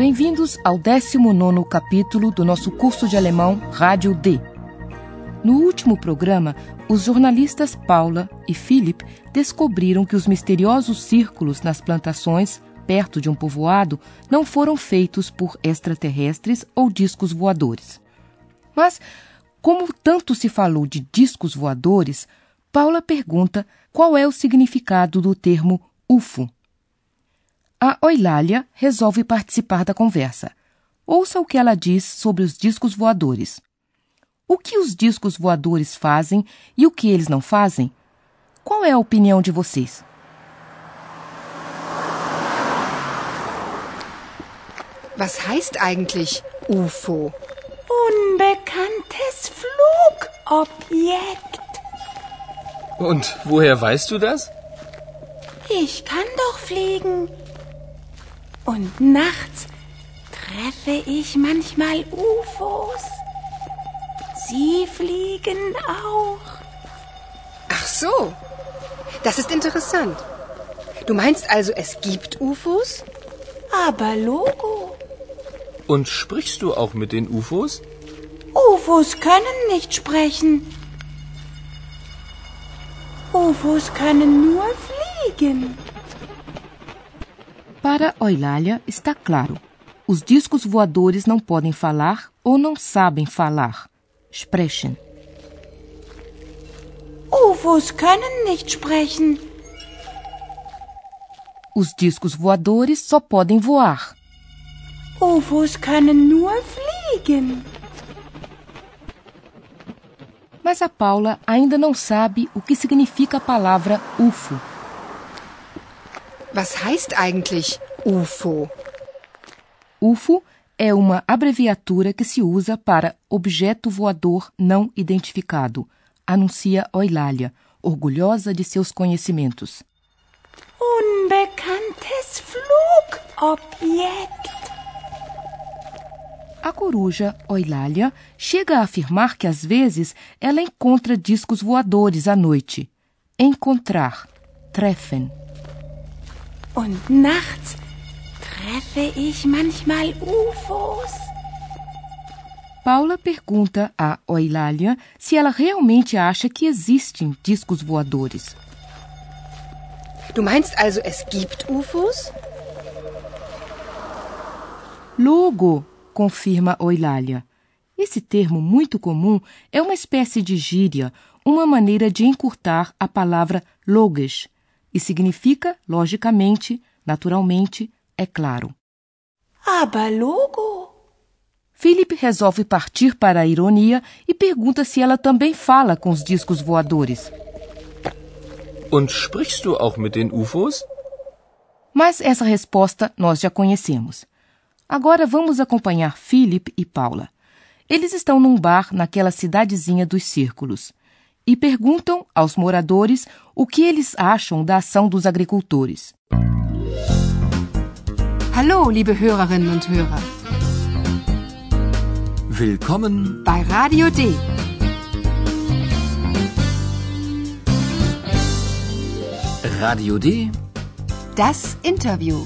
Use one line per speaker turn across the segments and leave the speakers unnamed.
Bem-vindos ao 19 capítulo do nosso curso de alemão Rádio D. No último programa, os jornalistas Paula e Philip descobriram que os misteriosos círculos nas plantações perto de um povoado não foram feitos por extraterrestres ou discos voadores. Mas, como tanto se falou de discos voadores, Paula pergunta qual é o significado do termo UFO. A Oilália resolve participar da conversa. Ouça o que ela diz sobre os discos voadores. O que os discos voadores fazem e o que eles não fazem? Qual é a opinião de vocês?
Was heißt eigentlich UFO?
Unbekanntes Flugobjekt.
Und woher weißt du das?
Ich kann doch fliegen. Und nachts treffe ich manchmal UFOs. Sie fliegen auch.
Ach so. Das ist interessant. Du meinst also, es gibt UFOs?
Aber Logo.
Und sprichst du auch mit den UFOs?
UFOs können nicht sprechen. UFOs können nur fliegen.
Para Oilália está claro. Os discos voadores não podem falar ou não sabem falar. Sprechen.
UFOs können nicht sprechen.
Os discos voadores só podem voar.
UFOs können nur fliegen.
Mas a Paula ainda não sabe o que significa a palavra UFO.
Was heißt eigentlich UFO?
UFO é uma abreviatura que se usa para Objeto Voador Não Identificado, anuncia Oilália, orgulhosa de seus conhecimentos.
Unbekanntes Flugobjekt.
A coruja Oilália chega a afirmar que às vezes ela encontra discos voadores à noite. Encontrar, treffen.
Und nachts treffe ich manchmal UFOs.
Paula pergunta a Oilália se ela realmente acha que existem discos voadores.
Du meinst also, es gibt UFOs?
Logo, confirma Oilália. Esse termo muito comum é uma espécie de gíria, uma maneira de encurtar a palavra logisch, e significa, logicamente, naturalmente, é claro.
Aber Logo.
Philip resolve partir para a ironia e pergunta se ela também fala com os discos voadores.
Und sprichst du auch mit den UFOs?
Mas essa resposta nós já conhecemos. Agora vamos acompanhar Philip e Paula. Eles estão num bar naquela cidadezinha dos círculos e perguntam aos moradores o que eles acham da ação dos agricultores.
Hallo, liebe Hörerinnen und Hörer.
Willkommen
bei Radio D.
Radio D.
Das Interview.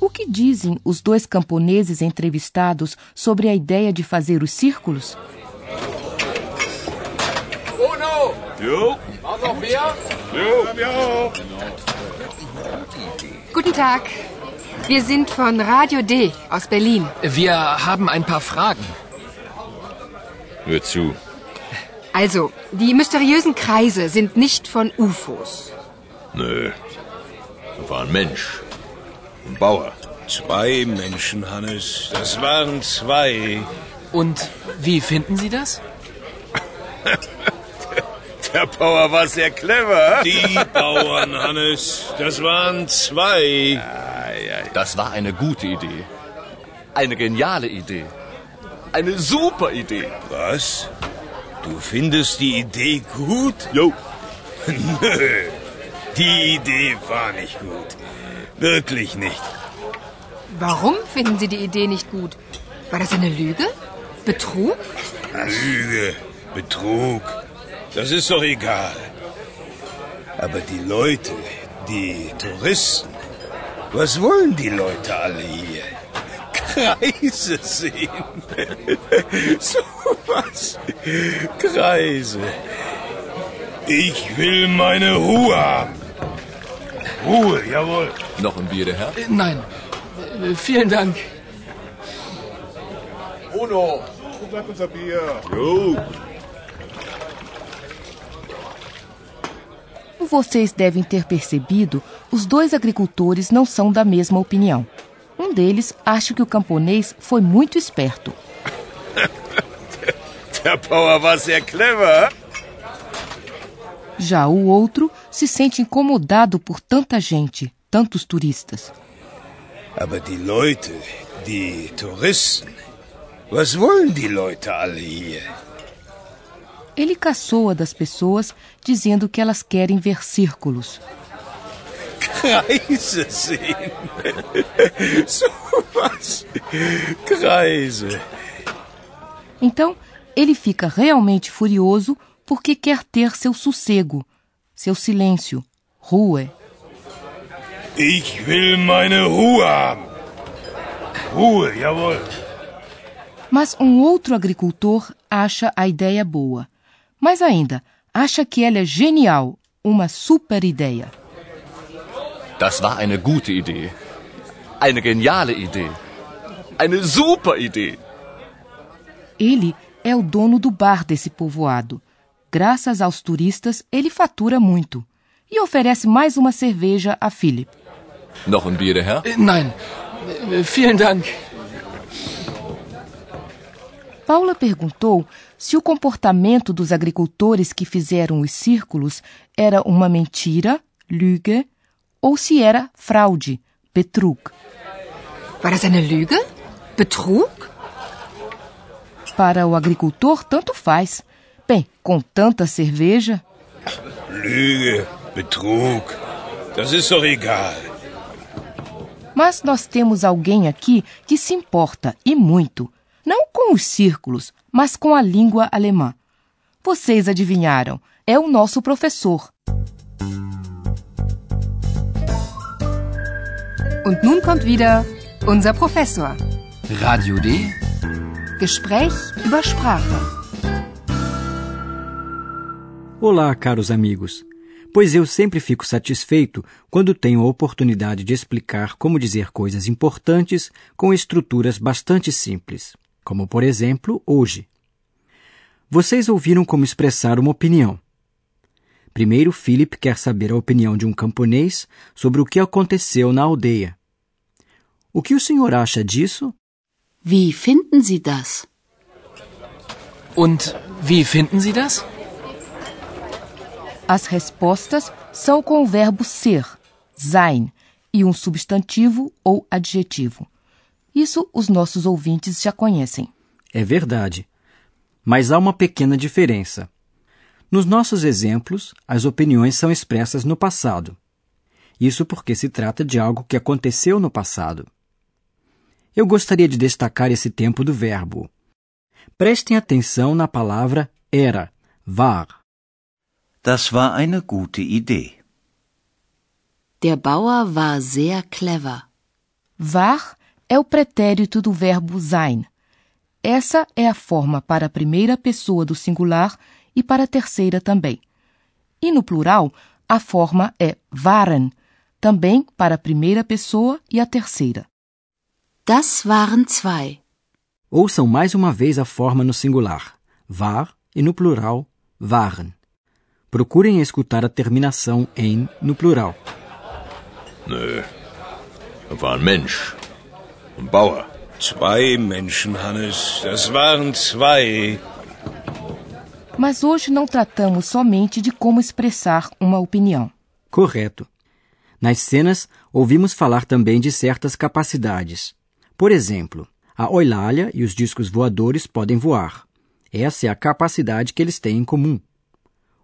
O que dizem os dois camponeses entrevistados sobre a ideia de fazer os círculos?
Jo.
Brauchst noch Bier?
Jo. Ja.
Guten Tag. Wir sind von Radio D aus Berlin.
Wir haben ein paar Fragen.
Hör zu.
Also, die mysteriösen Kreise sind nicht von UFOs.
Nö. Da war ein Mensch. Ein Bauer.
Zwei Menschen, Hannes. Das waren zwei.
Und wie finden Sie das?
Der Bauer war sehr clever.
Die Bauern, Hannes. Das waren zwei.
Das war eine gute Idee. Eine geniale Idee.
Eine super Idee.
Was? Du findest die Idee gut?
Jo.
Nö, die Idee war nicht gut. Wirklich nicht.
Warum finden Sie die Idee nicht gut? War das eine Lüge? Betrug?
Lüge, Betrug, das ist doch egal. Aber die Leute, die Touristen, was wollen die Leute alle hier? Kreise sehen. so was. Kreise. Ich will meine Ruhe haben. Ruhe, jawohl.
Noch ein Bier, der Herr?
Nein. Vielen Dank.
Uno.
Jo.
Vocês devem ter percebido, os dois agricultores não são da mesma opinião. Um deles acha que o camponês foi muito esperto.
Der Bauer war sehr clever.
Já o outro se sente incomodado por tanta gente, tantos turistas.
Aber die Leute, die Touristen, was wollen die Leute alle hier?
Ele caçoa das pessoas dizendo que elas querem ver círculos.
Kreise sehen. so was. Kreise.
Então, ele fica realmente furioso porque quer ter seu sossego, seu silêncio, Ruhe.
Ich will meine Ruhe haben. Ruhe, jawohl.
Mas um outro agricultor acha a ideia boa. Mais ainda, acha que ela é genial, uma super ideia.
Das war eine gute Idee. Eine geniale Idee. Eine super Idee.
Ele é o dono do bar desse povoado. Graças aos turistas, ele fatura muito. E oferece mais uma cerveja a Philip.
Noch ein Bier, Herr?
Nein. Vielen Dank.
Paula perguntou se o comportamento dos agricultores que fizeram os círculos era uma mentira, Lüge, ou se era fraude, Betrug.
War das eine Lüge? Betrug?
Para o agricultor, tanto faz. Bem, com tanta cerveja.
Lüge, Betrug, das ist doch egal.
Mas nós temos alguém aqui que se importa, e muito, não com os círculos, mas com a língua alemã. Vocês adivinharam, é o nosso professor.
Und nun kommt wieder unser Professor.
Radio D.
Gespräch über Sprache.
Olá, caros amigos. Pois eu sempre fico satisfeito quando tenho a oportunidade de explicar como dizer coisas importantes com estruturas bastante simples, como por exemplo hoje. Vocês ouviram como expressar uma opinião. Primeiro, Philip quer saber a opinião de um camponês sobre o que aconteceu na aldeia. O que o senhor acha disso?
Wie finden Sie das?
Und wie finden Sie das?
As respostas são com o verbo ser, sein, e um substantivo ou adjetivo. Isso os nossos ouvintes já conhecem.
É verdade. Mas há uma pequena diferença. Nos nossos exemplos, as opiniões são expressas no passado. Isso porque se trata de algo que aconteceu no passado. Eu gostaria de destacar esse tempo do verbo. Prestem atenção na palavra era, war.
Das war eine gute Idee.
Der Bauer war sehr clever.
War é o pretérito do verbo sein. Essa é a forma para a primeira pessoa do singular e para a terceira também. E no plural, a forma é waren, também para a primeira pessoa e a terceira.
Das waren zwei.
Ouçam mais uma vez a forma no singular, war, e no plural, waren. Procurem escutar a terminação em no plural.
Nö. War Mensch. Bauer.
Zwei Menschen, Hannes. Das waren zwei.
Mas hoje não tratamos somente de como expressar uma opinião.
Correto. Nas cenas, ouvimos falar também de certas capacidades. Por exemplo, A Eulália e os discos voadores podem voar. Essa é a capacidade que eles têm em comum.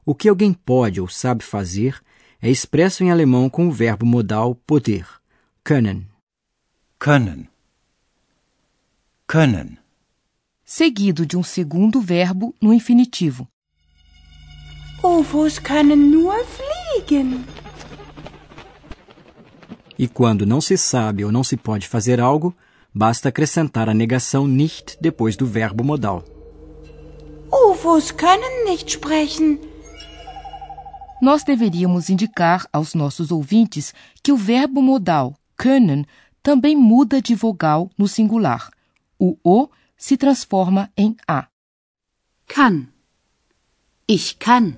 O que alguém pode ou sabe fazer é expresso em alemão com o verbo modal poder, können.
Können. Können.
Seguido de um segundo verbo no infinitivo.
UFOs können nur fliegen.
E quando não se sabe ou não se pode fazer algo, basta acrescentar a negação nicht depois do verbo modal.
UFOs können nicht sprechen.
Nós deveríamos indicar aos nossos ouvintes que o verbo modal können também muda de vogal no singular. O O se transforma em A.
Kann. Ich kann.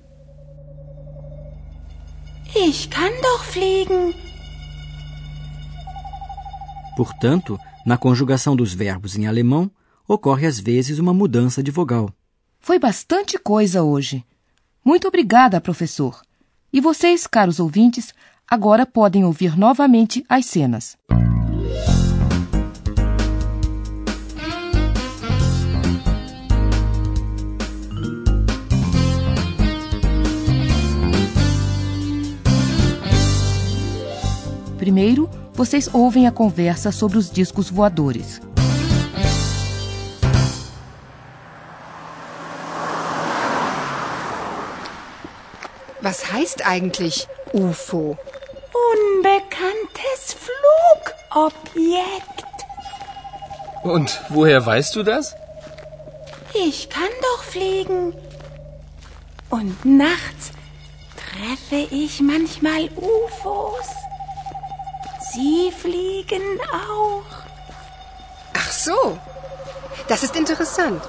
Ich kann doch fliegen.
Portanto, na conjugação dos verbos em alemão, ocorre às vezes uma mudança de vogal.
Foi bastante coisa hoje. Muito obrigada, professor. E vocês, caros ouvintes, agora podem ouvir novamente as cenas. Primeiro, vocês ouvem a conversa sobre os discos voadores.
Was heißt eigentlich UFO?
Unbekanntes Flugobjekt.
Und woher weißt du das?
Ich kann doch fliegen. Und nachts treffe ich manchmal UFOs. Sie fliegen auch.
Ach so. Das ist interessant.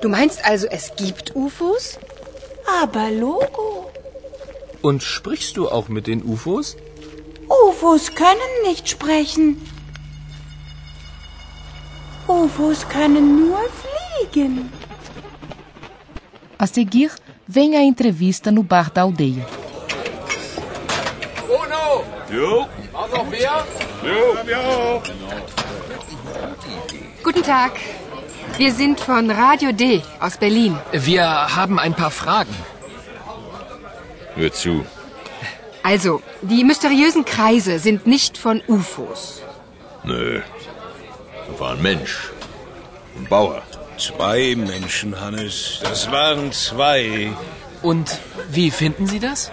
Du meinst also, es gibt UFOs?
Aber Logo.
Und sprichst du auch mit den UFOs?
UFOs können nicht sprechen. UFOs können nur fliegen.
A seguir, vem a entrevista no bar da aldeia.
Bruno! Jo?
War noch mehr?
Jo, ja.
Guten Tag. Wir sind von Radio D aus Berlin.
Wir haben ein paar Fragen.
Hör zu.
Also, die mysteriösen Kreise sind nicht von UFOs.
Nö. Da war ein Mensch. Ein Bauer.
Zwei Menschen, Hannes. Das waren zwei.
Und wie finden Sie das?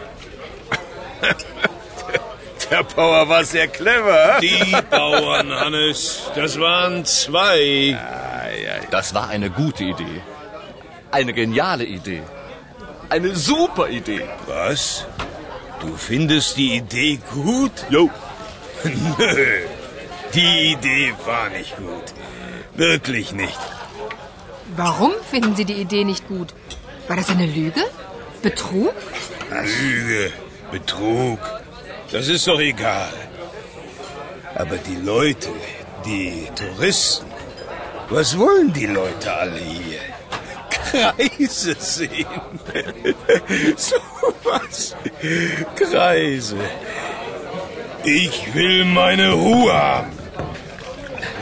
Der Bauer war sehr clever. Die Bauern, Hannes. Das waren zwei.
Das war eine gute Idee. Eine geniale Idee. Eine super Idee.
Was? Du findest die Idee gut?
Jo.
Nö. Die Idee war nicht gut. Wirklich nicht.
Warum finden Sie die Idee nicht gut? War das eine Lüge? Betrug?
Lüge, Betrug. Das ist doch egal. Aber die Leute, die Touristen, was wollen die Leute alle hier? Kreise sehen. so was. Kreise. Ich will meine Ruhe haben.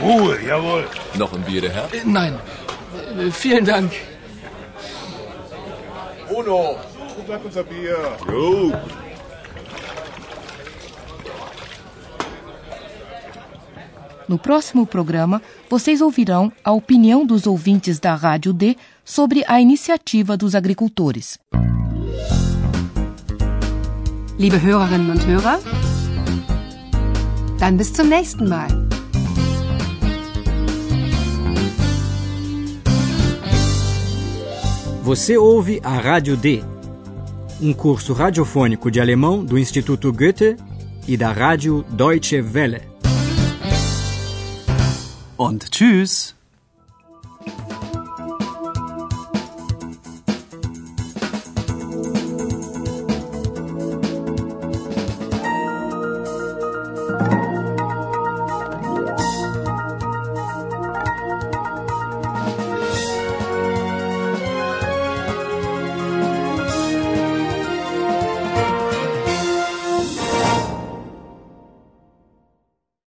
Ruhe, jawohl.
Noch ein Bier, der Herr?
Nein. Vielen Dank.
Bruno!
Sag unser Bier.
Jo.
No próximo programa, vocês ouvirão a opinião dos ouvintes da Rádio D sobre a iniciativa dos agricultores.
Liebe Hörerinnen und Hörer, dann bis zum nächsten Mal.
Você ouve a Rádio D, um curso radiofônico de alemão do Instituto Goethe e da Rádio Deutsche Welle.
Und tschüss.